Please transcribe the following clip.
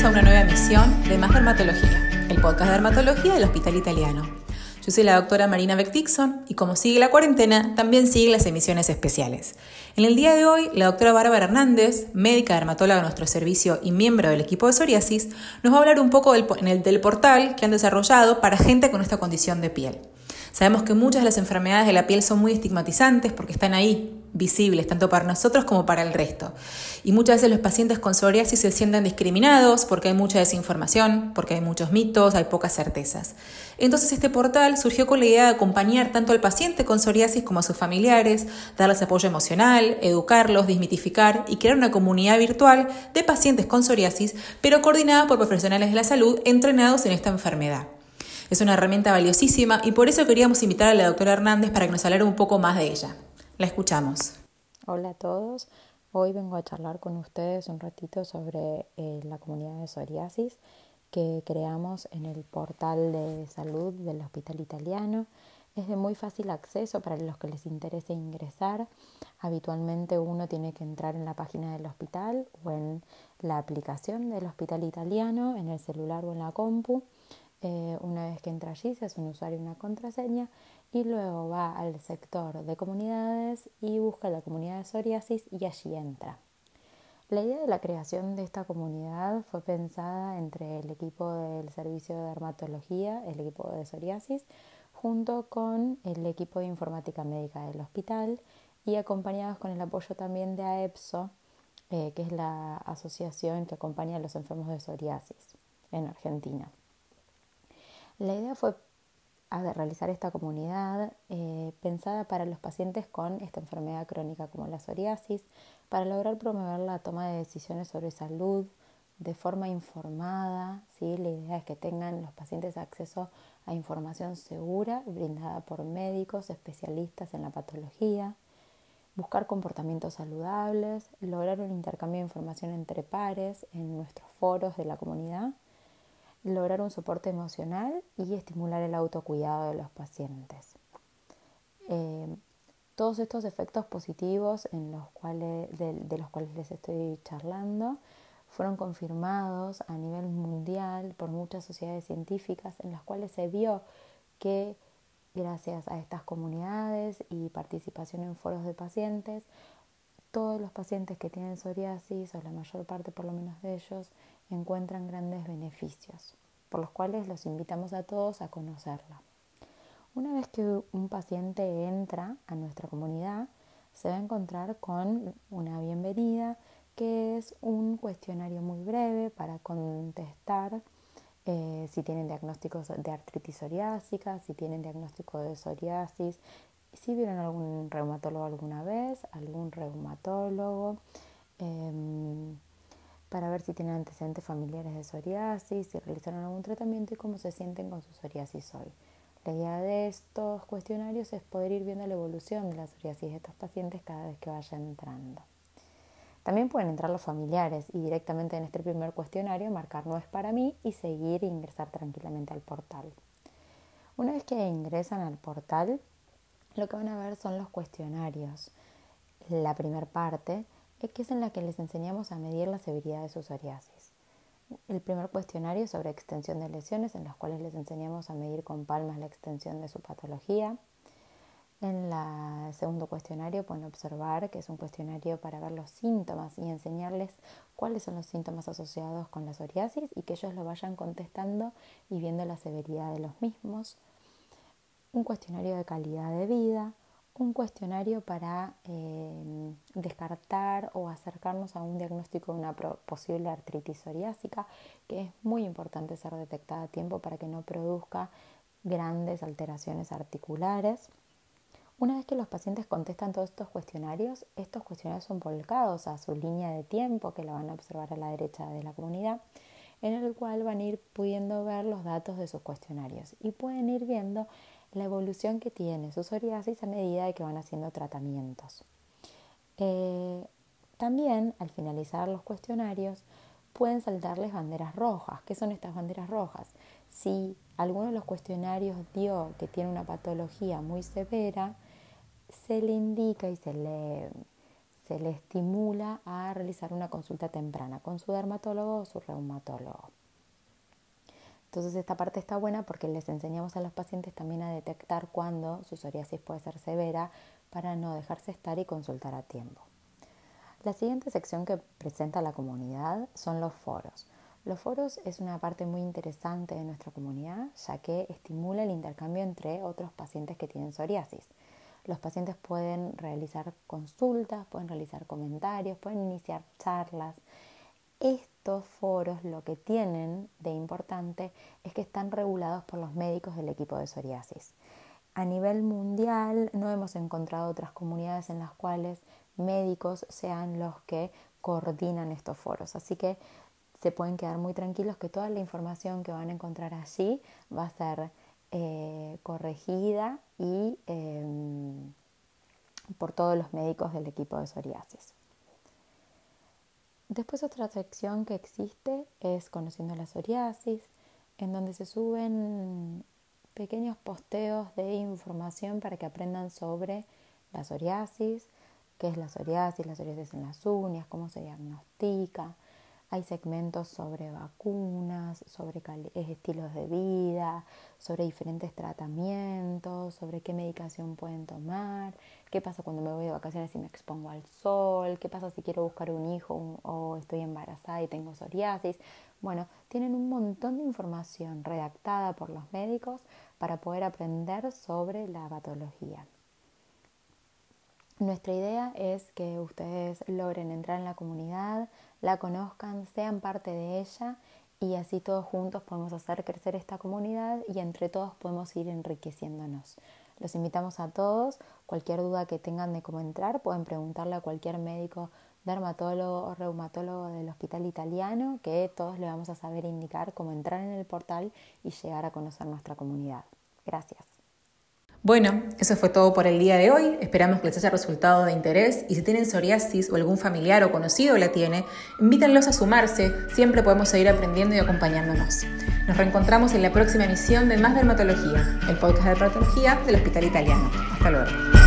bienvenidos a una nueva emisión de Más Dermatología, el podcast de dermatología del Hospital Italiano. Yo soy la doctora Marina Beck Dixon y como sigue la cuarentena, también sigue las emisiones especiales. En el día de hoy, la doctora Bárbara Hernández, médica dermatóloga de nuestro servicio y miembro del equipo de psoriasis, nos va a hablar un poco del, del portal que han desarrollado para gente con esta condición de piel. Sabemos que muchas de las enfermedades de la piel son muy estigmatizantes porque están ahí, visibles, tanto para nosotros como para el resto. Y muchas veces los pacientes con psoriasis se sienten discriminados porque hay mucha desinformación, porque hay muchos mitos, hay pocas certezas. Entonces este portal surgió con la idea de acompañar tanto al paciente con psoriasis como a sus familiares, darles apoyo emocional, educarlos, desmitificar y crear una comunidad virtual de pacientes con psoriasis, pero coordinada por profesionales de la salud entrenados en esta enfermedad. Es una herramienta valiosísima y por eso queríamos invitar a la doctora Hernández para que nos hablara un poco más de ella. La escuchamos. Hola a todos. Hoy vengo a charlar con ustedes un ratito sobre eh, la comunidad de psoriasis que creamos en el portal de salud del Hospital Italiano. Es de muy fácil acceso para los que les interese ingresar. Habitualmente uno tiene que entrar en la página del hospital o en la aplicación del Hospital Italiano, en el celular o en la compu. Eh, una vez que entra allí se hace un usuario y una contraseña y luego va al sector de comunidades y busca la comunidad de psoriasis y allí entra. La idea de la creación de esta comunidad fue pensada entre el equipo del servicio de dermatología, el equipo de psoriasis, junto con el equipo de informática médica del hospital y acompañados con el apoyo también de AEPSO, eh, que es la asociación que acompaña a los enfermos de psoriasis en Argentina. La idea fue realizar esta comunidad eh, pensada para los pacientes con esta enfermedad crónica como la psoriasis, para lograr promover la toma de decisiones sobre salud de forma informada. ¿sí? La idea es que tengan los pacientes acceso a información segura brindada por médicos especialistas en la patología, buscar comportamientos saludables, lograr un intercambio de información entre pares en nuestros foros de la comunidad lograr un soporte emocional y estimular el autocuidado de los pacientes. Eh, todos estos efectos positivos en los cuales, de, los cuales les estoy charlando fueron confirmados a nivel mundial por muchas sociedades científicas en las cuales se vio que gracias a estas comunidades y participación en foros de pacientes, todos los pacientes que tienen psoriasis, o la mayor parte por lo menos de ellos, encuentran grandes beneficios, por los cuales los invitamos a todos a conocerla. Una vez que un paciente entra a nuestra comunidad, se va a encontrar con una bienvenida que es un cuestionario muy breve para contestar eh, si tienen diagnósticos de artritis psoriásica, si tienen diagnóstico de psoriasis, si vieron algún reumatólogo alguna vez, algún reumatólogo. Em, para ver si tienen antecedentes familiares de psoriasis, si realizaron algún tratamiento y cómo se sienten con su psoriasis hoy. La idea de estos cuestionarios es poder ir viendo la evolución de la psoriasis de estos pacientes cada vez que vayan entrando. También pueden entrar los familiares y directamente en este primer cuestionario marcar no es para mí y seguir e ingresar tranquilamente al portal. Una vez que ingresan al portal, lo que van a ver son los cuestionarios. La primera parte que es en la que les enseñamos a medir la severidad de su psoriasis. El primer cuestionario sobre extensión de lesiones, en los cuales les enseñamos a medir con palmas la extensión de su patología. En el segundo cuestionario pueden observar que es un cuestionario para ver los síntomas y enseñarles cuáles son los síntomas asociados con la psoriasis y que ellos lo vayan contestando y viendo la severidad de los mismos. Un cuestionario de calidad de vida, un cuestionario para eh, descartar o acercarnos a un diagnóstico de una posible artritis psoriásica, que es muy importante ser detectada a tiempo para que no produzca grandes alteraciones articulares. Una vez que los pacientes contestan todos estos cuestionarios, estos cuestionarios son volcados a su línea de tiempo, que la van a observar a la derecha de la comunidad, en el cual van a ir pudiendo ver los datos de sus cuestionarios y pueden ir viendo la evolución que tiene su psoriasis a medida de que van haciendo tratamientos. Eh, también, al finalizar los cuestionarios, pueden saltarles banderas rojas. ¿Qué son estas banderas rojas? Si alguno de los cuestionarios dio que tiene una patología muy severa, se le indica y se le, se le estimula a realizar una consulta temprana con su dermatólogo o su reumatólogo. Entonces esta parte está buena porque les enseñamos a los pacientes también a detectar cuándo su psoriasis puede ser severa para no dejarse estar y consultar a tiempo. La siguiente sección que presenta la comunidad son los foros. Los foros es una parte muy interesante de nuestra comunidad ya que estimula el intercambio entre otros pacientes que tienen psoriasis. Los pacientes pueden realizar consultas, pueden realizar comentarios, pueden iniciar charlas. Estos foros lo que tienen de importante es que están regulados por los médicos del equipo de psoriasis. A nivel mundial no hemos encontrado otras comunidades en las cuales médicos sean los que coordinan estos foros. Así que se pueden quedar muy tranquilos que toda la información que van a encontrar allí va a ser eh, corregida y em, por todos los médicos del equipo de psoriasis. Después otra sección que existe es Conociendo la psoriasis, en donde se suben pequeños posteos de información para que aprendan sobre la psoriasis, qué es la psoriasis, la psoriasis en las uñas, cómo se diagnostica, hay segmentos sobre vacunas, sobre estilos de vida, sobre diferentes tratamientos, sobre qué medicación pueden tomar, qué pasa cuando me voy de vacaciones y me expongo al sol, qué pasa si quiero buscar un hijo o estoy embarazada y tengo psoriasis. Bueno, tienen un montón de información redactada por los médicos para poder aprender sobre la patología. Nuestra idea es que ustedes logren entrar en la comunidad, la conozcan, sean parte de ella y así todos juntos podemos hacer crecer esta comunidad y entre todos podemos ir enriqueciéndonos. Los invitamos a todos, cualquier duda que tengan de cómo entrar pueden preguntarle a cualquier médico, dermatólogo o reumatólogo del hospital italiano que todos le vamos a saber indicar cómo entrar en el portal y llegar a conocer nuestra comunidad. Gracias. Bueno, eso fue todo por el día de hoy. Esperamos que les haya resultado de interés y si tienen psoriasis o algún familiar o conocido la tiene, invítenlos a sumarse. Siempre podemos seguir aprendiendo y acompañándonos. Nos reencontramos en la próxima emisión de Más Dermatología, el podcast de dermatología del Hospital Italiano. Hasta luego.